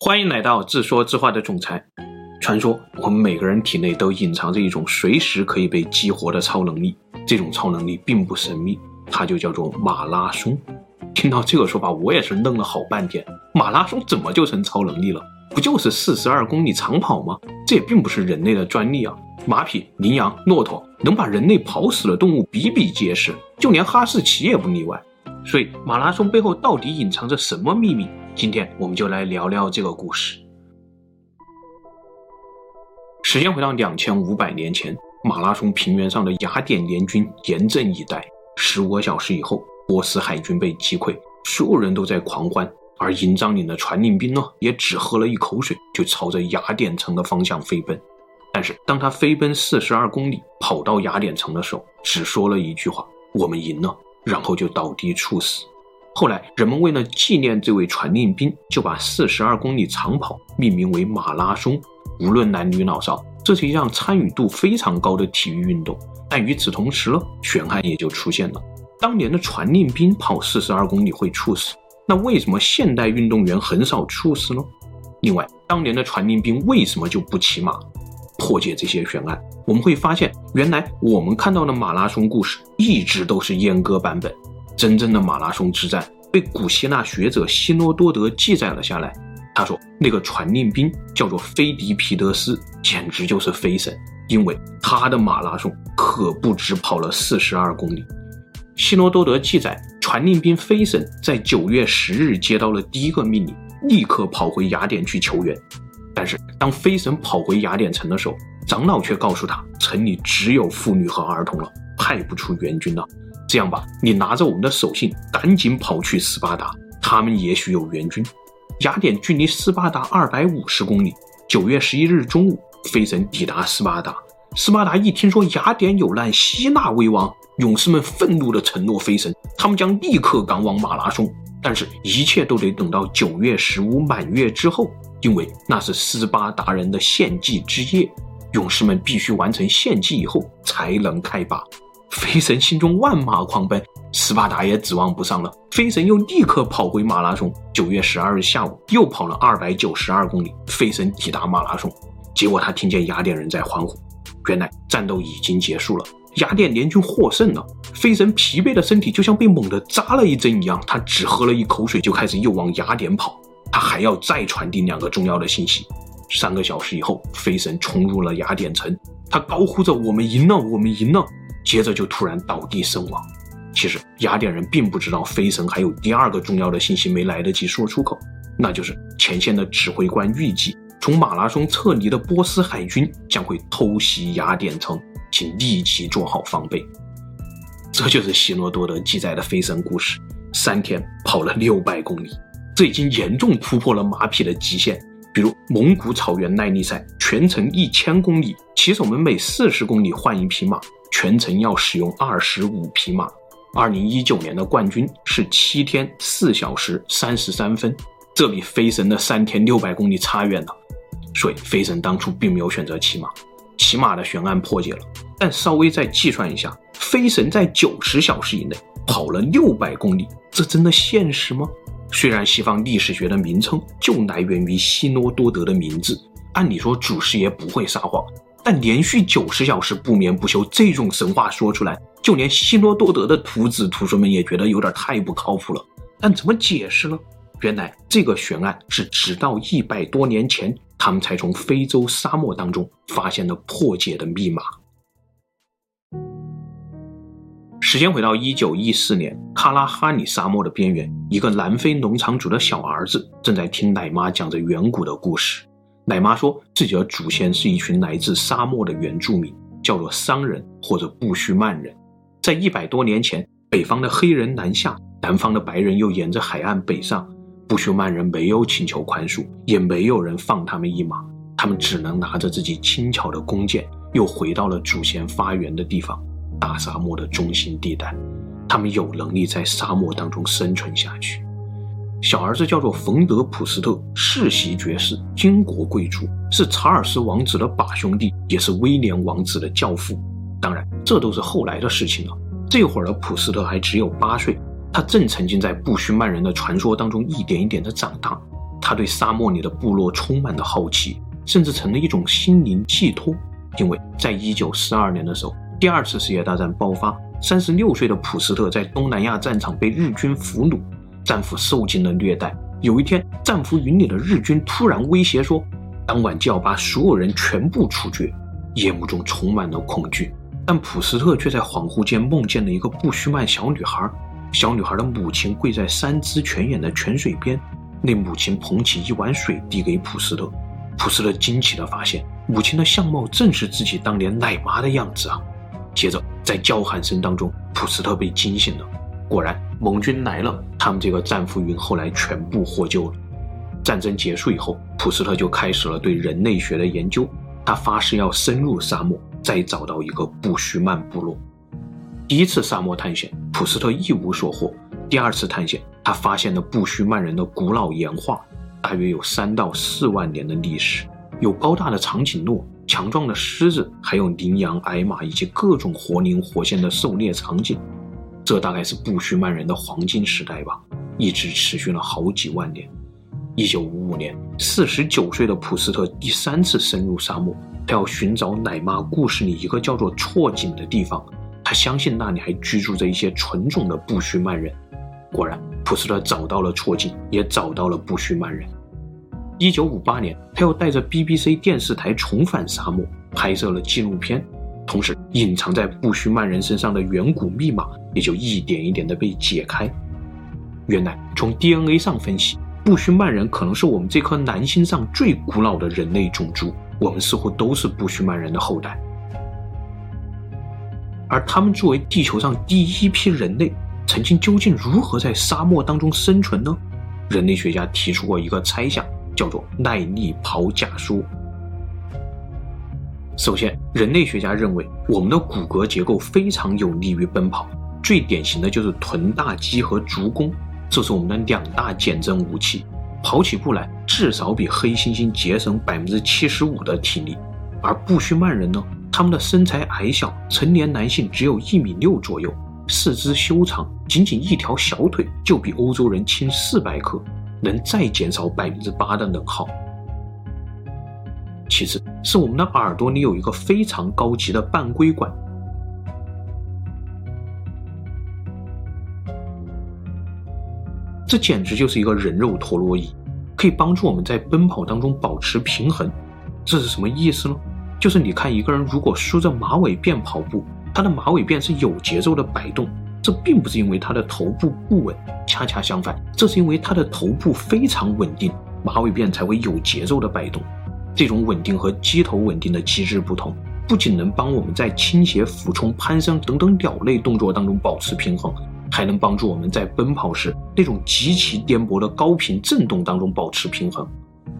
欢迎来到自说自话的总裁。传说我们每个人体内都隐藏着一种随时可以被激活的超能力，这种超能力并不神秘，它就叫做马拉松。听到这个说法，我也是愣了好半天。马拉松怎么就成超能力了？不就是四十二公里长跑吗？这也并不是人类的专利啊！马匹、羚羊、骆驼能把人类跑死的动物比比皆是，就连哈士奇也不例外。所以，马拉松背后到底隐藏着什么秘密？今天我们就来聊聊这个故事。时间回到两千五百年前，马拉松平原上的雅典联军严阵以待。十五个小时以后，波斯海军被击溃，所有人都在狂欢，而营帐里的传令兵呢，也只喝了一口水，就朝着雅典城的方向飞奔。但是，当他飞奔四十二公里，跑到雅典城的时候，只说了一句话：“我们赢了。”然后就倒地猝死。后来，人们为了纪念这位传令兵，就把四十二公里长跑命名为马拉松。无论男女老少，这是一项参与度非常高的体育运动。但与此同时呢，悬案也就出现了：当年的传令兵跑四十二公里会猝死，那为什么现代运动员很少猝死呢？另外，当年的传令兵为什么就不骑马？破解这些悬案，我们会发现，原来我们看到的马拉松故事一直都是阉割版本。真正的马拉松之战被古希腊学者希罗多德记载了下来。他说，那个传令兵叫做菲迪皮德斯，简直就是飞神，因为他的马拉松可不止跑了四十二公里。希罗多德记载，传令兵飞神在九月十日接到了第一个命令，立刻跑回雅典去求援。但是，当飞神跑回雅典城的时候，长老却告诉他，城里只有妇女和儿童了，派不出援军了。这样吧，你拿着我们的手信，赶紧跑去斯巴达，他们也许有援军。雅典距离斯巴达二百五十公里。九月十一日中午，飞神抵达斯巴达。斯巴达一听说雅典有难，希腊危亡，勇士们愤怒地承诺飞神，他们将立刻赶往马拉松。但是，一切都得等到九月十五满月之后，因为那是斯巴达人的献祭之夜，勇士们必须完成献祭以后才能开拔。飞神心中万马狂奔，斯巴达也指望不上了。飞神又立刻跑回马拉松。九月十二日下午，又跑了二百九十二公里。飞神抵达马拉松，结果他听见雅典人在欢呼，原来战斗已经结束了，雅典联军获胜了。飞神疲惫的身体就像被猛地扎了一针一样，他只喝了一口水就开始又往雅典跑。他还要再传递两个重要的信息。三个小时以后，飞神冲入了雅典城，他高呼着：“我们赢了，我们赢了！”接着就突然倒地身亡。其实雅典人并不知道飞神还有第二个重要的信息没来得及说出口，那就是前线的指挥官预计从马拉松撤离的波斯海军将会偷袭雅典城，请立即做好防备。这就是希罗多德记载的飞神故事。三天跑了六百公里，这已经严重突破了马匹的极限。比如蒙古草原耐力赛，全程一千公里，骑手们每四十公里换一匹马。全程要使用二十五匹马。二零一九年的冠军是七天四小时三十三分，这比飞神的三天六百公里差远了。所以飞神当初并没有选择骑马，骑马的悬案破解了。但稍微再计算一下，飞神在九十小时以内跑了六百公里，这真的现实吗？虽然西方历史学的名称就来源于希罗多德的名字，按理说祖师爷不会撒谎。但连续九十小时不眠不休这种神话说出来，就连希罗多德的徒子徒孙们也觉得有点太不靠谱了。但怎么解释呢？原来这个悬案是直到一百多年前，他们才从非洲沙漠当中发现了破解的密码。时间回到一九一四年，卡拉哈里沙漠的边缘，一个南非农场主的小儿子正在听奶妈讲着远古的故事。奶妈说自己的祖先是一群来自沙漠的原住民，叫做桑人或者布须曼人。在一百多年前，北方的黑人南下，南方的白人又沿着海岸北上。布须曼人没有请求宽恕，也没有人放他们一马，他们只能拿着自己轻巧的弓箭，又回到了祖先发源的地方——大沙漠的中心地带。他们有能力在沙漠当中生存下去。小儿子叫做冯德普斯特，世袭爵士，金国贵族，是查尔斯王子的把兄弟，也是威廉王子的教父。当然，这都是后来的事情了。这会儿的普斯特还只有八岁，他正沉浸在布须曼人的传说当中，一点一点的长大。他对沙漠里的部落充满了好奇，甚至成了一种心灵寄托。因为在一九四二年的时候，第二次世界大战爆发，三十六岁的普斯特在东南亚战场被日军俘虏，战俘受尽了虐待。有一天，战俘营里的日军突然威胁说，当晚就要把所有人全部处决，夜幕中充满了恐惧。但普斯特却在恍惚间梦见了一个不须曼小女孩，小女孩的母亲跪在三只泉眼的泉水边，那母亲捧起一碗水递给普斯特，普斯特惊奇地发现，母亲的相貌正是自己当年奶妈的样子啊！接着，在叫喊声当中，普斯特被惊醒了。果然，盟军来了，他们这个战俘营后来全部获救了。战争结束以后，普斯特就开始了对人类学的研究，他发誓要深入沙漠。再找到一个布须曼部落。第一次沙漠探险，普斯特一无所获。第二次探险，他发现了布须曼人的古老岩画，大约有三到四万年的历史，有高大的长颈鹿、强壮的狮子，还有羚羊、矮马以及各种活灵活现的狩猎场景。这大概是布须曼人的黄金时代吧，一直持续了好几万年。一九五五年，四十九岁的普斯特第三次深入沙漠。他要寻找奶妈故事里一个叫做错井的地方，他相信那里还居住着一些纯种的布须曼人。果然，普斯特找到了错井，也找到了布须曼人。一九五八年，他又带着 BBC 电视台重返沙漠，拍摄了纪录片，同时隐藏在布须曼人身上的远古密码也就一点一点的被解开。原来，从 DNA 上分析，布须曼人可能是我们这颗蓝星上最古老的人类种族。我们似乎都是布须曼人的后代，而他们作为地球上第一批人类，曾经究竟如何在沙漠当中生存呢？人类学家提出过一个猜想，叫做耐力跑假说。首先，人类学家认为我们的骨骼结构非常有利于奔跑，最典型的就是臀大肌和足弓，这是我们的两大减震武器。跑起步来至少比黑猩猩节省百分之七十五的体力，而布须曼人呢，他们的身材矮小，成年男性只有一米六左右，四肢修长，仅仅一条小腿就比欧洲人轻四百克，能再减少百分之八的能耗。其次，是我们的耳朵里有一个非常高级的半规管。这简直就是一个人肉陀螺仪，可以帮助我们在奔跑当中保持平衡。这是什么意思呢？就是你看一个人如果梳着马尾辫跑步，他的马尾辫是有节奏的摆动，这并不是因为他的头部不稳，恰恰相反，这是因为他的头部非常稳定，马尾辫才会有节奏的摆动。这种稳定和机头稳定的机制不同，不仅能帮我们在倾斜、俯冲、攀升等等鸟类动作当中保持平衡。还能帮助我们在奔跑时那种极其颠簸的高频震动当中保持平衡。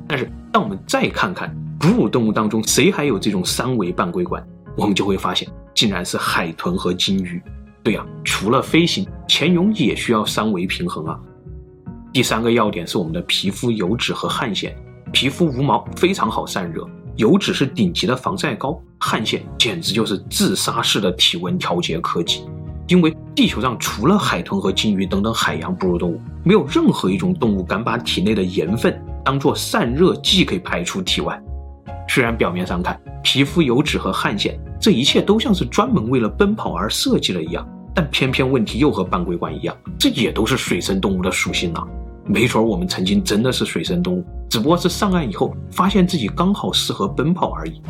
但是，当我们再看看哺乳动物当中谁还有这种三维半规管，我们就会发现，竟然是海豚和鲸鱼。对呀，除了飞行，潜泳也需要三维平衡啊。第三个要点是我们的皮肤油脂和汗腺，皮肤无毛，非常好散热；油脂是顶级的防晒膏，汗腺简直就是自杀式的体温调节科技。因为地球上除了海豚和鲸鱼等等海洋哺乳动物，没有任何一种动物敢把体内的盐分当做散热剂给排出体外。虽然表面上看，皮肤油脂和汗腺这一切都像是专门为了奔跑而设计了一样，但偏偏问题又和半规管一样，这也都是水生动物的属性啊。没准我们曾经真的是水生动物，只不过是上岸以后发现自己刚好适合奔跑而已。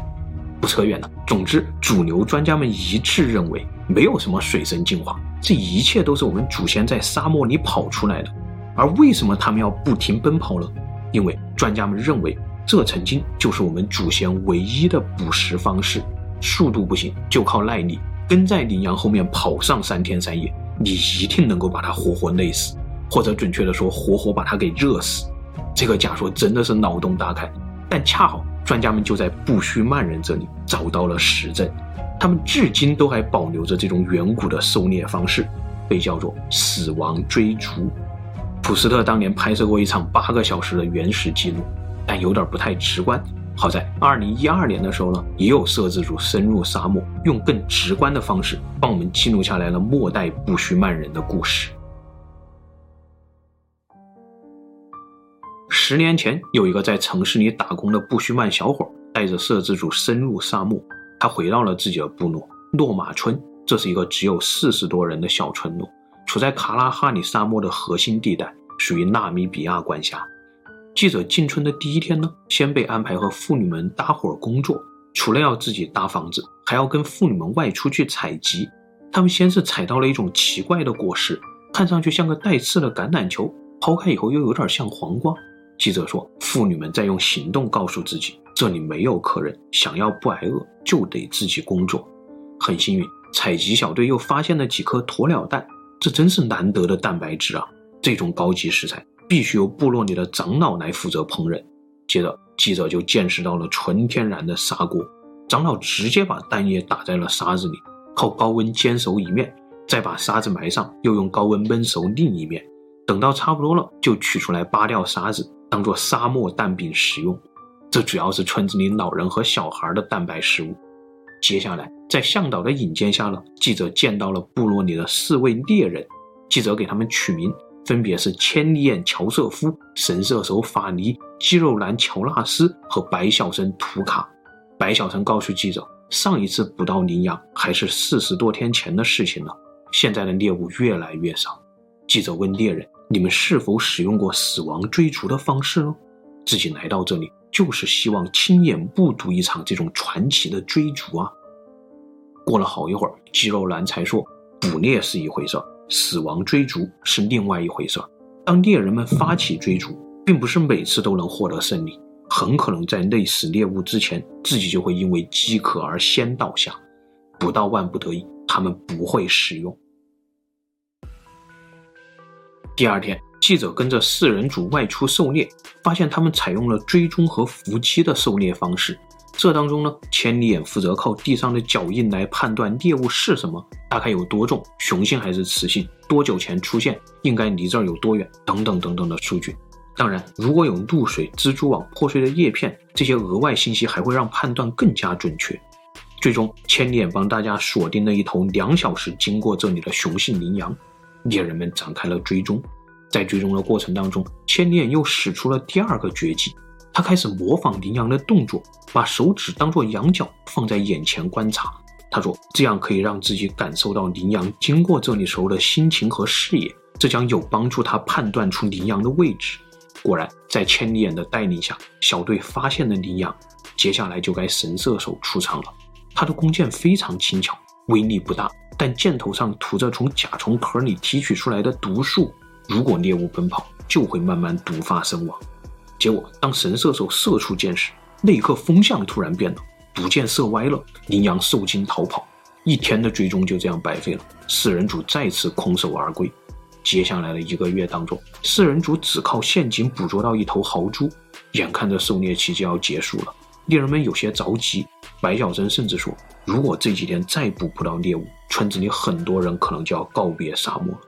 不扯远了，总之，主流专家们一致认为，没有什么水生进化，这一切都是我们祖先在沙漠里跑出来的。而为什么他们要不停奔跑呢？因为专家们认为，这曾经就是我们祖先唯一的捕食方式。速度不行，就靠耐力，跟在羚羊后面跑上三天三夜，你一定能够把它活活累死，或者准确的说，活活把它给热死。这个假说真的是脑洞大开，但恰好。专家们就在布须曼人这里找到了实证，他们至今都还保留着这种远古的狩猎方式，被叫做“死亡追逐”。普斯特当年拍摄过一场八个小时的原始记录，但有点不太直观。好在二零一二年的时候呢，也有摄制组深入沙漠，用更直观的方式帮我们记录下来了末代布须曼人的故事。十年前，有一个在城市里打工的布须曼小伙，带着摄制组深入沙漠。他回到了自己的部落诺马村，这是一个只有四十多人的小村落，处在卡拉哈里沙漠的核心地带，属于纳米比亚管辖。记者进村的第一天呢，先被安排和妇女们搭伙工作，除了要自己搭房子，还要跟妇女们外出去采集。他们先是采到了一种奇怪的果实，看上去像个带刺的橄榄球，抛开以后又有点像黄瓜。记者说，妇女们在用行动告诉自己，这里没有客人，想要不挨饿就得自己工作。很幸运，采集小队又发现了几颗鸵鸟蛋，这真是难得的蛋白质啊！这种高级食材必须由部落里的长老来负责烹饪。接着，记者就见识到了纯天然的砂锅，长老直接把蛋液打在了沙子里。靠高温煎熟一面，再把沙子埋上，又用高温焖熟另一面，等到差不多了，就取出来扒掉沙子，当做沙漠蛋饼食用。这主要是村子里老人和小孩的蛋白食物。接下来，在向导的引荐下呢，记者见到了部落里的四位猎人，记者给他们取名，分别是千里眼乔瑟夫、神射手法尼、肌肉男乔纳斯和白小生图卡。白小生告诉记者。上一次捕到羚羊还是四十多天前的事情了，现在的猎物越来越少。记者问猎人：“你们是否使用过死亡追逐的方式呢？”自己来到这里就是希望亲眼目睹一场这种传奇的追逐啊！过了好一会儿，肌肉男才说：“捕猎是一回事，死亡追逐是另外一回事。当猎人们发起追逐，并不是每次都能获得胜利。”很可能在累死猎物之前，自己就会因为饥渴而先倒下。不到万不得已，他们不会使用。第二天，记者跟着四人组外出狩猎，发现他们采用了追踪和伏击的狩猎方式。这当中呢，千里眼负责靠地上的脚印来判断猎物是什么，大概有多重，雄性还是雌性，多久前出现，应该离这儿有多远，等等等等的数据。当然，如果有露水、蜘蛛网、破碎的叶片，这些额外信息还会让判断更加准确。最终，千里眼帮大家锁定了一头两小时经过这里的雄性羚羊，猎人们展开了追踪。在追踪的过程当中，千里眼又使出了第二个绝技，他开始模仿羚羊的动作，把手指当作羊角放在眼前观察。他说，这样可以让自己感受到羚羊经过这里时候的心情和视野，这将有帮助他判断出羚羊的位置。果然，在千里眼的带领下，小队发现了羚羊。接下来就该神射手出场了。他的弓箭非常轻巧，威力不大，但箭头上涂着从甲虫壳里提取出来的毒素，如果猎物奔跑，就会慢慢毒发身亡。结果，当神射手射出箭时，那一刻风向突然变了，毒箭射歪了，羚羊受惊逃跑。一天的追踪就这样白费了，四人组再次空手而归。接下来的一个月当中，四人组只靠陷阱捕捉到一头豪猪，眼看着狩猎期就要结束了，猎人们有些着急。白小生甚至说，如果这几天再捕不到猎物，村子里很多人可能就要告别沙漠了。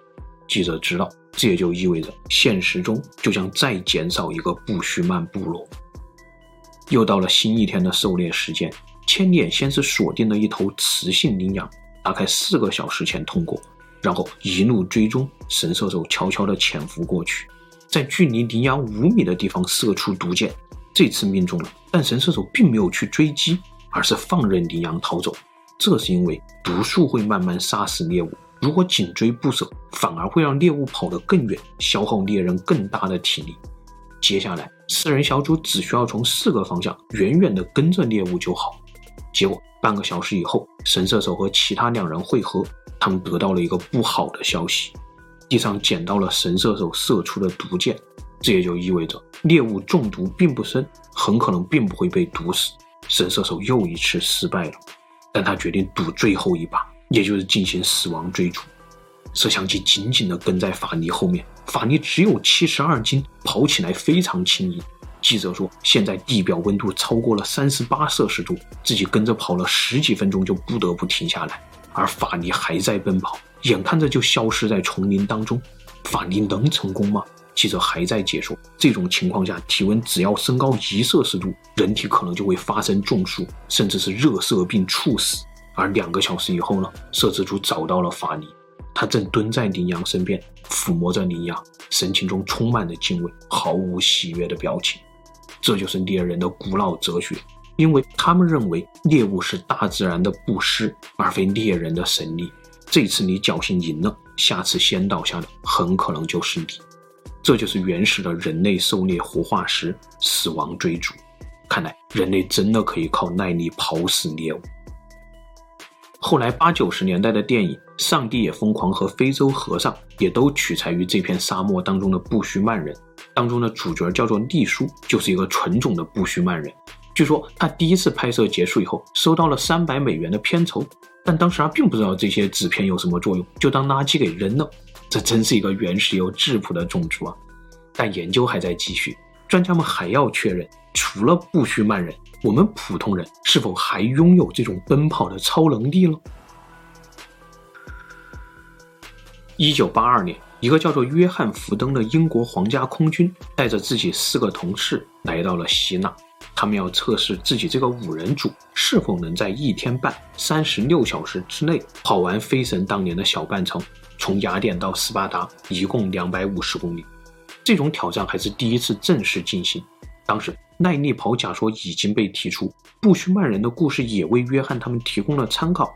记者知道，这也就意味着现实中就将再减少一个布须曼部落。又到了新一天的狩猎时间，千里眼先是锁定了一头雌性羚羊，大概四个小时前通过。然后一路追踪，神射手悄悄地潜伏过去，在距离羚羊五米的地方射出毒箭，这次命中了。但神射手并没有去追击，而是放任羚羊逃走。这是因为毒素会慢慢杀死猎物，如果紧追不舍，反而会让猎物跑得更远，消耗猎人更大的体力。接下来，四人小组只需要从四个方向远远地跟着猎物就好。结果半个小时以后，神射手和其他两人会合。他们得到了一个不好的消息，地上捡到了神射手射出的毒箭，这也就意味着猎物中毒并不深，很可能并不会被毒死。神射手又一次失败了，但他决定赌最后一把，也就是进行死亡追逐。摄像机紧紧地跟在法尼后面，法尼只有七十二斤，跑起来非常轻盈。记者说，现在地表温度超过了三十八摄氏度，自己跟着跑了十几分钟就不得不停下来。而法尼还在奔跑，眼看着就消失在丛林当中。法尼能成功吗？记者还在解说，这种情况下，体温只要升高一摄氏度，人体可能就会发生中暑，甚至是热射病猝死。而两个小时以后呢？摄制组找到了法尼，他正蹲在羚羊身边，抚摸着羚羊，神情中充满了敬畏，毫无喜悦的表情。这就是猎人的古老哲学，因为他们认为猎物是大自然的布施，而非猎人的神力。这次你侥幸赢了，下次先倒下的很可能就是你。这就是原始的人类狩猎活化石，死亡追逐。看来人类真的可以靠耐力跑死猎物。后来八九十年代的电影《上帝也疯狂》和《非洲和尚》也都取材于这片沙漠当中的布须曼人，当中的主角叫做利叔，就是一个纯种的布须曼人。据说他第一次拍摄结束以后，收到了三百美元的片酬，但当时他并不知道这些纸片有什么作用，就当垃圾给扔了。这真是一个原始又质朴的种族啊！但研究还在继续，专家们还要确认。除了布须曼人，我们普通人是否还拥有这种奔跑的超能力呢？一九八二年，一个叫做约翰·福登的英国皇家空军带着自己四个同事来到了希腊，他们要测试自己这个五人组是否能在一天半三十六小时之内跑完飞神当年的小半程，从雅典到斯巴达一共两百五十公里。这种挑战还是第一次正式进行，当时。耐力跑假说已经被提出，布须曼人的故事也为约翰他们提供了参考。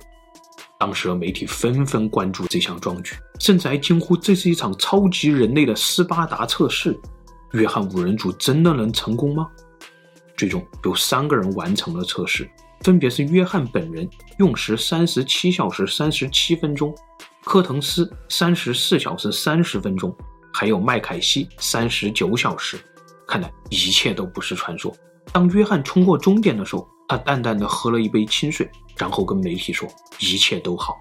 当时的媒体纷纷关注这项壮举，甚至还惊呼这是一场超级人类的斯巴达测试。约翰五人组真的能成功吗？最终有三个人完成了测试，分别是约翰本人用时三十七小时三十七分钟，科滕斯三十四小时三十分钟，还有麦凯西三十九小时。看来一切都不是传说。当约翰冲过终点的时候，他淡淡的喝了一杯清水，然后跟媒体说：“一切都好。”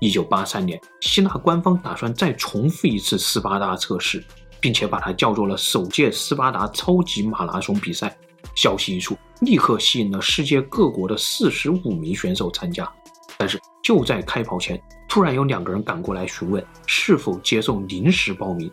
一九八三年，希腊官方打算再重复一次斯巴达测试，并且把它叫做了首届斯巴达超级马拉松比赛。消息一出，立刻吸引了世界各国的四十五名选手参加。但是就在开跑前，突然有两个人赶过来询问是否接受临时报名。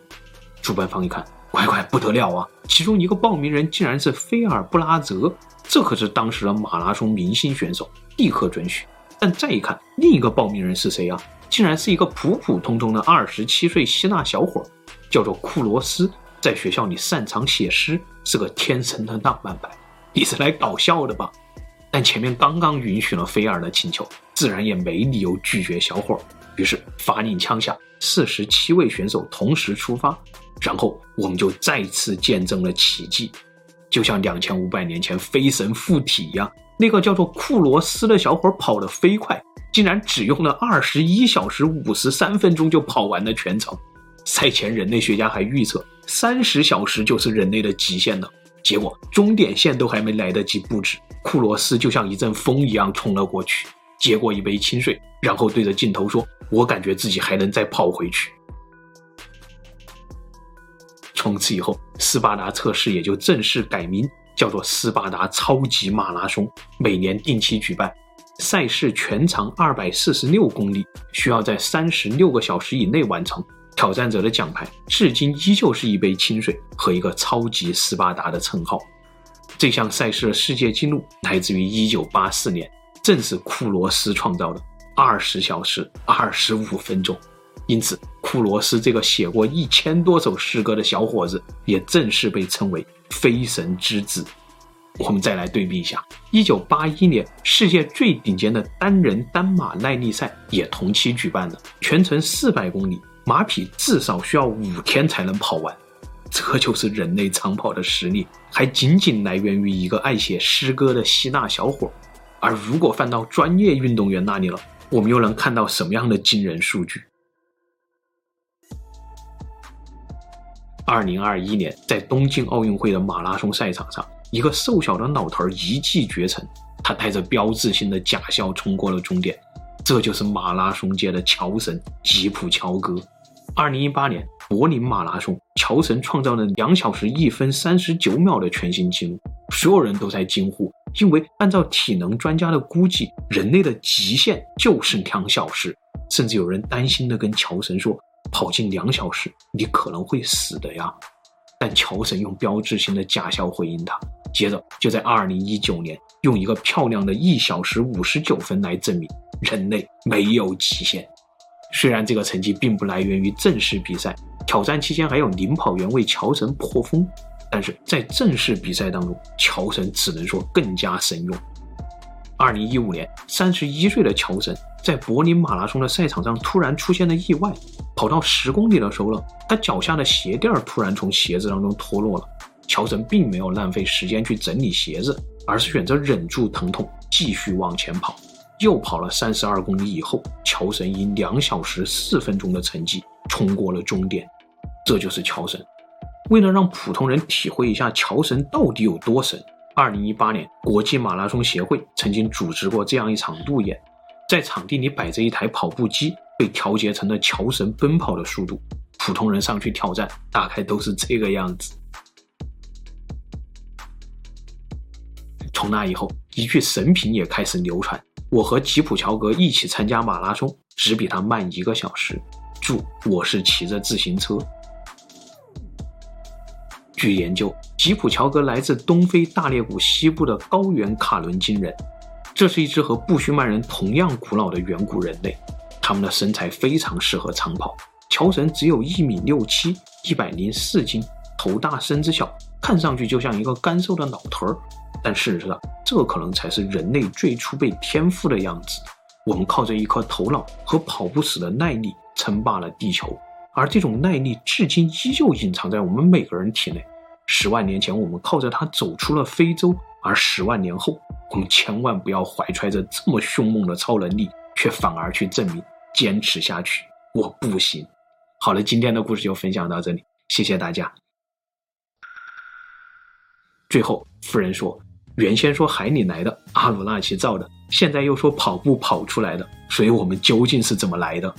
主办方一看。乖乖不得了啊！其中一个报名人竟然是菲尔布拉泽，这可是当时的马拉松明星选手，立刻准许。但再一看，另一个报名人是谁啊？竟然是一个普普通通的二十七岁希腊小伙，叫做库罗斯，在学校里擅长写诗，是个天生的浪漫派。你是来搞笑的吧？但前面刚刚允许了菲尔的请求，自然也没理由拒绝小伙儿。于是发令枪下，四十七位选手同时出发。然后我们就再次见证了奇迹，就像两千五百年前飞神附体一样，那个叫做库罗斯的小伙跑得飞快，竟然只用了二十一小时五十三分钟就跑完了全程。赛前人类学家还预测三十小时就是人类的极限了，结果终点线都还没来得及布置，库罗斯就像一阵风一样冲了过去，接过一杯清水，然后对着镜头说：“我感觉自己还能再跑回去。”从此以后，斯巴达测试也就正式改名，叫做斯巴达超级马拉松，每年定期举办。赛事全长二百四十六公里，需要在三十六个小时以内完成。挑战者的奖牌至今依旧是一杯清水和一个超级斯巴达的称号。这项赛事的世界纪录来自于一九八四年，正是库罗斯创造的二十小时二十五分钟。因此，库罗斯这个写过一千多首诗歌的小伙子，也正式被称为“飞神之子”。我们再来对比一下，一九八一年世界最顶尖的单人单马耐力赛也同期举办了，全程四百公里，马匹至少需要五天才能跑完。这就是人类长跑的实力，还仅仅来源于一个爱写诗歌的希腊小伙。而如果放到专业运动员那里了，我们又能看到什么样的惊人数据？二零二一年，在东京奥运会的马拉松赛场上，一个瘦小的老头一骑绝尘，他带着标志性的假笑冲过了终点。这就是马拉松界的乔神吉普乔格。二零一八年柏林马拉松，乔神创造了两小时一分三十九秒的全新纪录，所有人都在惊呼，因为按照体能专家的估计，人类的极限就是两小时，甚至有人担心地跟乔神说。跑进两小时，你可能会死的呀！但乔神用标志性的假笑回应他，接着就在二零一九年用一个漂亮的一小时五十九分来证明人类没有极限。虽然这个成绩并不来源于正式比赛，挑战期间还有领跑员为乔神破风，但是在正式比赛当中，乔神只能说更加神勇。二零一五年，三十一岁的乔神在柏林马拉松的赛场上突然出现了意外，跑到十公里的时候呢，他脚下的鞋垫突然从鞋子当中脱落了。乔神并没有浪费时间去整理鞋子，而是选择忍住疼痛，继续往前跑。又跑了三十二公里以后，乔神以两小时四分钟的成绩冲过了终点。这就是乔神。为了让普通人体会一下乔神到底有多神，二零一八年国际马拉松协会曾经组织过这样一场路演，在场地里摆着一台跑步机，被调节成了乔神奔跑的速度。普通人上去挑战，大概都是这个样子。从那以后，一句神评也开始流传。我和吉普乔格一起参加马拉松，只比他慢一个小时。注：我是骑着自行车。据研究，吉普乔格来自东非大裂谷西部的高原卡伦金人，这是一支和布须曼人同样古老的远古人类。他们的身材非常适合长跑。乔神只有一米六七，一百零四斤，头大身子小，看上去就像一个干瘦的老头儿。但事实上，这可能才是人类最初被天赋的样子。我们靠着一颗头脑和跑不死的耐力称霸了地球，而这种耐力至今依旧隐藏在我们每个人体内。十万年前，我们靠着它走出了非洲，而十万年后，我们千万不要怀揣着这么凶猛的超能力，却反而去证明坚持下去我不行。好了，今天的故事就分享到这里，谢谢大家。最后，夫人说。原先说海里来的，阿鲁纳奇造的，现在又说跑步跑出来的，所以我们究竟是怎么来的？